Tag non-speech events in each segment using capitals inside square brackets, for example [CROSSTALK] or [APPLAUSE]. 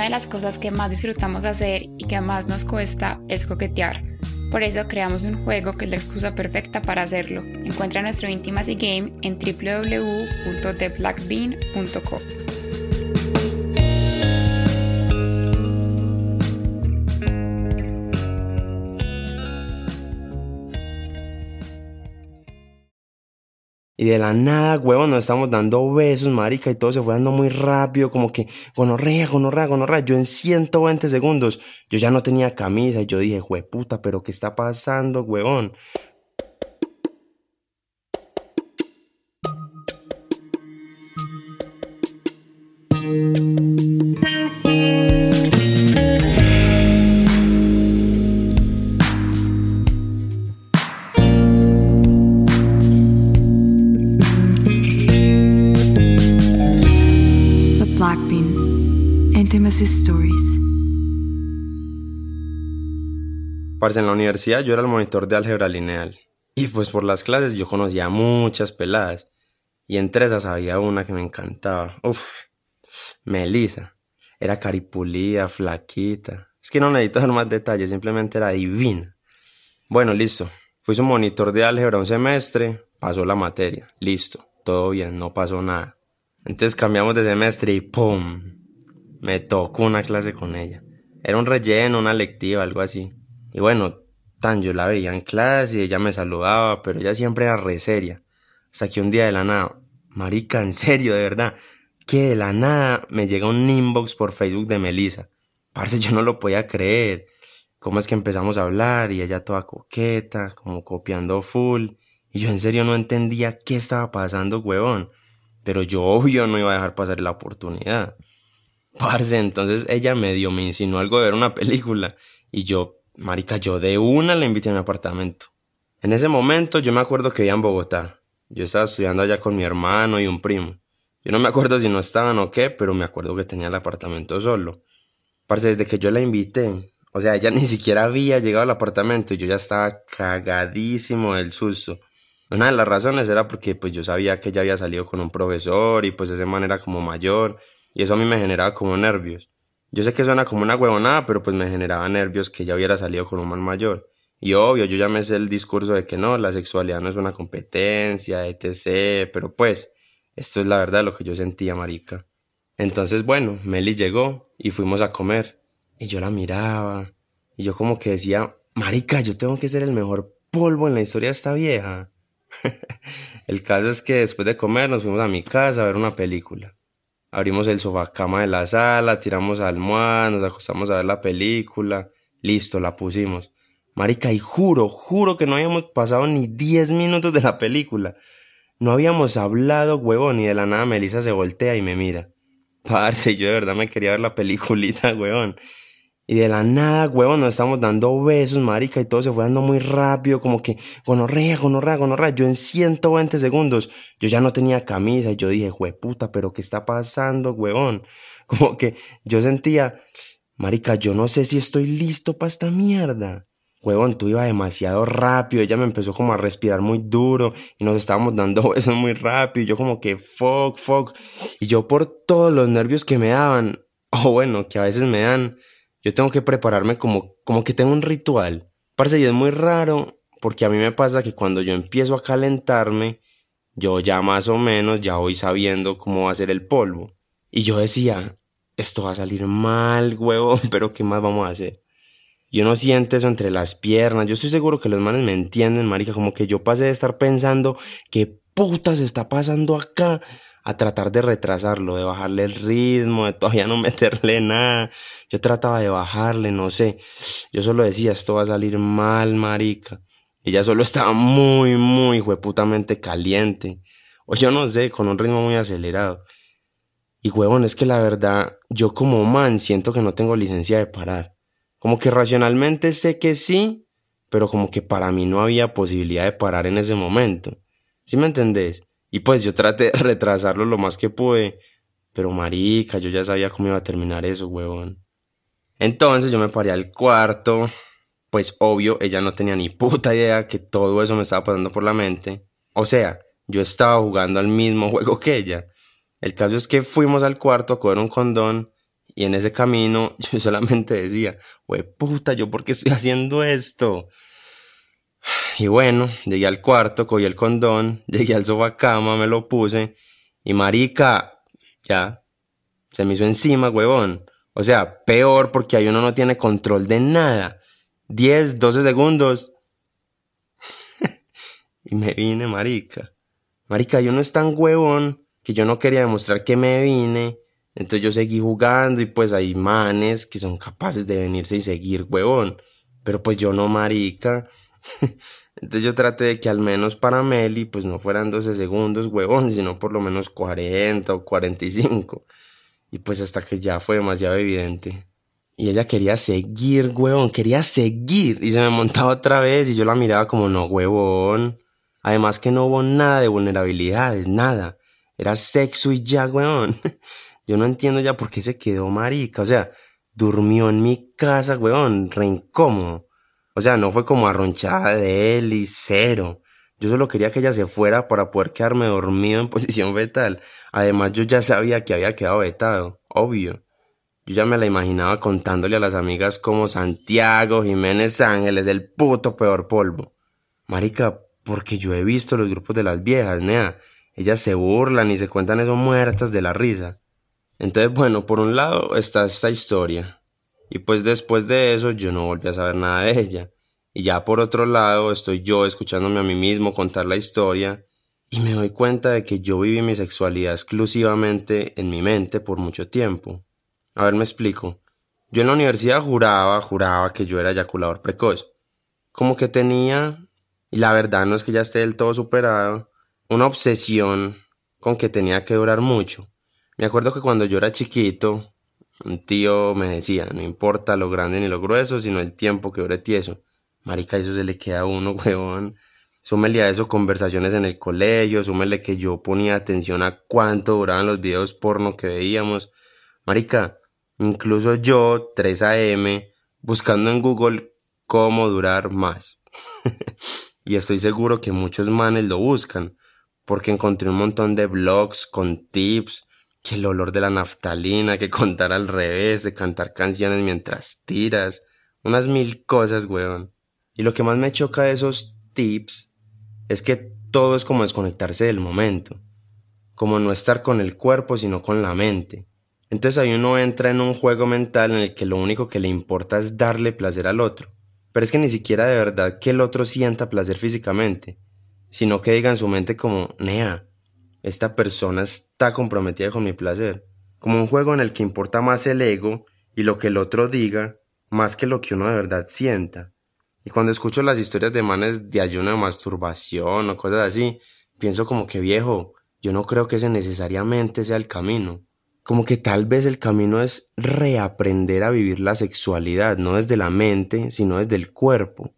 Una de las cosas que más disfrutamos hacer y que más nos cuesta es coquetear. Por eso creamos un juego que es la excusa perfecta para hacerlo. Encuentra nuestro Intimacy Game en www.theblackbean.co. Y de la nada, huevón, nos estamos dando besos, marica, y todo se fue dando muy rápido, como que gonorrea, gonorrea, gonorrea. Yo en 120 segundos, yo ya no tenía camisa, y yo dije, puta, pero ¿qué está pasando, huevón? Parce, en la universidad yo era el monitor de álgebra lineal. Y pues por las clases yo conocía muchas peladas. Y entre esas había una que me encantaba. Uf, Melisa. Era caripulida, flaquita. Es que no necesito dar más detalles, simplemente era divina. Bueno, listo. Fui su monitor de álgebra un semestre, pasó la materia. Listo, todo bien, no pasó nada. Entonces cambiamos de semestre y ¡pum! Me tocó una clase con ella. Era un relleno, una lectiva, algo así. Y bueno, tan yo la veía en clase y ella me saludaba, pero ella siempre era re seria. Hasta que un día de la nada, marica, en serio, de verdad, que de la nada me llega un inbox por Facebook de Melissa. Parce, yo no lo podía creer. Cómo es que empezamos a hablar y ella toda coqueta, como copiando full. Y yo en serio no entendía qué estaba pasando, huevón. Pero yo [LAUGHS] obvio no iba a dejar pasar la oportunidad. Parce, entonces ella medio me insinuó algo de ver una película. Y yo, marica, yo de una le invité a mi apartamento. En ese momento yo me acuerdo que vivía en Bogotá. Yo estaba estudiando allá con mi hermano y un primo. Yo no me acuerdo si no estaban o qué, pero me acuerdo que tenía el apartamento solo. Parce, desde que yo la invité, o sea, ella [LAUGHS] ni siquiera había llegado al apartamento y yo ya estaba cagadísimo del susto. Una de las razones era porque pues yo sabía que ella había salido con un profesor y pues ese man era como mayor y eso a mí me generaba como nervios. Yo sé que suena como una huevonada, pero pues me generaba nervios que ella hubiera salido con un man mayor. Y obvio, yo ya me sé el discurso de que no, la sexualidad no es una competencia, etc. Pero pues, esto es la verdad lo que yo sentía, marica. Entonces, bueno, Meli llegó y fuimos a comer. Y yo la miraba. Y yo como que decía, marica, yo tengo que ser el mejor polvo en la historia de esta vieja. [LAUGHS] el caso es que después de comer nos fuimos a mi casa a ver una película. Abrimos el sofá cama de la sala, tiramos almohada, nos acostamos a ver la película. Listo, la pusimos. Marica, y juro, juro que no habíamos pasado ni 10 minutos de la película. No habíamos hablado, huevón, y de la nada Melissa se voltea y me mira. Parce, yo de verdad me quería ver la peliculita, huevón. Y de la nada, huevón, nos estamos dando besos, marica, y todo se fue dando muy rápido, como que gonorrea, gonorrea, gonorrea. Yo en 120 segundos, yo ya no tenía camisa, y yo dije, puta, pero ¿qué está pasando, huevón? [LAUGHS] Como que yo sentía, marica, yo no sé si estoy listo para esta mierda. Huevón, tú iba demasiado rápido, ella me empezó como a respirar muy duro y nos estábamos dando [LAUGHS] besos muy rápido y yo como que fuck, fuck. Y yo por todos los nervios que me daban, [LAUGHS] o bueno, que a veces me dan, yo tengo que prepararme como, como que tengo un ritual. Parce, y es muy raro porque a mí me pasa que cuando yo empiezo a calentarme, yo ya más o menos ya voy sabiendo cómo va a ser el polvo. Y yo decía, esto va a salir mal, huevo, [LAUGHS] pero ¿qué más vamos a hacer? Yo no siento eso entre las piernas. Yo estoy seguro que los manes me entienden, marica. Como que yo pasé de estar pensando qué putas está pasando acá a tratar de retrasarlo, de bajarle el ritmo, de todavía no [LAUGHS] meterle nada. Yo trataba de bajarle, no sé. Yo solo decía, esto va a salir mal, marica. Ella solo estaba muy, muy hueputamente caliente. O yo no sé, con un ritmo muy acelerado. Y huevón, es que la verdad, yo como man siento que no tengo licencia de parar. Como que racionalmente sé que sí, pero como que para mí no había posibilidad de parar en ese momento. ¿Sí me entendés? Y pues yo traté de [LAUGHS] retrasarlo lo más que pude, pero marica, yo ya sabía cómo iba a terminar eso, huevón. Entonces yo me paré al cuarto, pues obvio, ella no tenía ni puta idea que todo eso me estaba pasando por la mente. O sea, yo estaba jugando al mismo [LAUGHS] juego que ella. El caso es que fuimos al cuarto a coger un condón Y en ese camino [LAUGHS] yo solamente decía, wey puta, ¿yo por qué estoy haciendo esto? Y bueno, llegué al cuarto, cogí el condón, [LAUGHS] llegué al sofá cama, me lo puse y marica, ya, se me hizo encima, huevón. O sea, peor porque ahí uno no tiene control de nada. 10, 12 segundos. [LAUGHS] y me vine, marica. Marica, yo no es tan huevón que yo no quería demostrar que me vine. Entonces yo seguí jugando y pues hay manes que son capaces de venirse y seguir, huevón. Pero pues yo no, marica. [LAUGHS] Entonces yo traté de que al menos para Meli pues no fueran 12 segundos, huevón, sino por lo menos 40 o 45. Y pues hasta que ya fue demasiado evidente. Y ella quería seguir, huevón, quería seguir. Y se me montaba otra vez y yo la miraba como, no, huevón. Además que no hubo nada de vulnerabilidades, nada. Era sexo y ya, huevón. [LAUGHS] Yo no entiendo ya por qué se quedó marica. O sea, durmió en mi casa, huevón, re incómodo. O sea, no fue como arronchada de él y cero. Yo solo quería que ella se fuera para poder quedarme dormido en [LAUGHS] posición fetal. Además, yo ya sabía que había quedado vetado, obvio. Yo ya me la imaginaba contándole a las amigas como Santiago Jiménez Ángeles, el puto peor polvo. Marica, porque yo he visto los grupos de las viejas, nea. Ellas se burlan y se cuentan eso muertas de la risa. Entonces, bueno, por un lado está esta historia. Y pues después de eso yo no volví a saber nada de ella. Y ya por otro lado estoy yo escuchándome a mí mismo contar la historia y me doy cuenta de que yo viví mi sexualidad exclusivamente en mi mente por mucho tiempo. A ver, me explico. Yo en la universidad juraba, juraba que yo era eyaculador precoz. Como que tenía, y la verdad no es que ya esté del todo superado, una obsesión con que tenía que durar mucho. Me acuerdo que cuando yo era chiquito, un tío me decía, no importa lo grande ni lo grueso, sino el tiempo que dure tieso. Marica, eso se le queda a uno, [LAUGHS] huevón. Súmele a eso conversaciones en el colegio, súmele que yo ponía atención a cuánto duraban los videos porno que veíamos. Marica, incluso yo, 3 AM, buscando en Google cómo durar más. [LAUGHS] y estoy seguro que muchos manes lo buscan, porque encontré un montón de blogs con tips, que el olor de la naftalina, que contar al revés, de cantar canciones mientras tiras, unas mil cosas, weón. Y lo que más me choca de esos tips es que todo es como desconectarse del momento, como no estar con el cuerpo, sino con la mente. Entonces ahí uno entra en un juego mental en el que lo único que le importa es darle placer al otro. Pero es que ni siquiera de verdad que el otro sienta placer físicamente, sino que diga en su mente como, Nea, esta persona está comprometida con mi placer, como un juego en el que importa más el ego y lo que el otro diga, más que lo que uno de verdad sienta. Y cuando escucho las historias de manes de ayuno de masturbación o cosas así, pienso como que viejo, yo no creo que ese necesariamente sea el camino. Como que tal vez el camino es reaprender a vivir la sexualidad, no desde la mente, sino desde el cuerpo.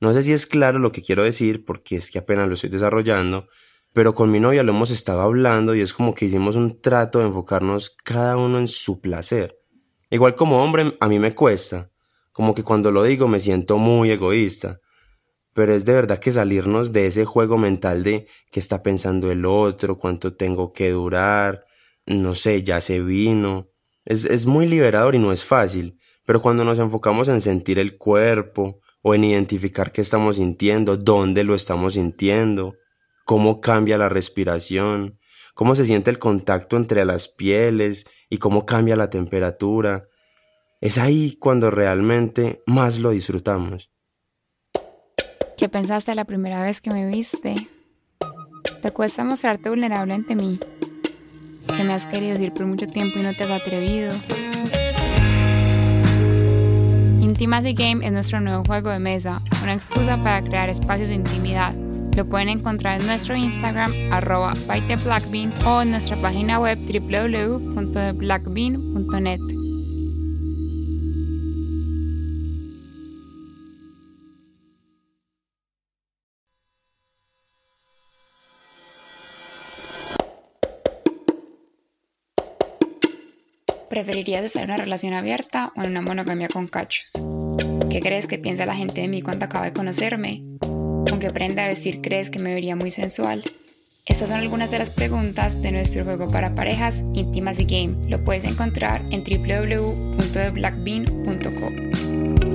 No sé si es claro lo que quiero decir, porque es que apenas lo estoy desarrollando, pero con mi novia lo hemos estado hablando y es como que hicimos un trato de enfocarnos cada uno en su placer. Igual como hombre a mí me cuesta, como que cuando lo digo me siento muy egoísta, pero es de verdad que salirnos de ese juego mental de qué está pensando el otro, cuánto tengo que durar, no sé, ya se vino. Es, es muy liberador y no es fácil, pero cuando nos enfocamos en sentir el cuerpo o en identificar qué estamos sintiendo, dónde lo estamos sintiendo, cómo cambia la respiración, cómo se siente el contacto entre las pieles y cómo cambia la temperatura. Es ahí cuando realmente más lo disfrutamos. ¿Qué pensaste la primera vez que me viste? ¿Te cuesta mostrarte vulnerable ante mí? ¿Que me has querido decir por mucho tiempo y no te has atrevido? Intimacy Game es nuestro nuevo juego de mesa, una excusa para crear espacios de intimidad lo pueden encontrar en nuestro Instagram arroba bytheblackbean o en nuestra página web www.blackbean.net. ¿Preferirías estar en una relación abierta o en una monogamia con cachos? ¿Qué crees que piensa la gente de mí cuando acaba de conocerme? ¿Con qué prenda de vestir crees que me vería muy sensual? Estas son algunas de las preguntas de nuestro juego para parejas Intimacy Game. Lo puedes encontrar en www.theblackbean.co.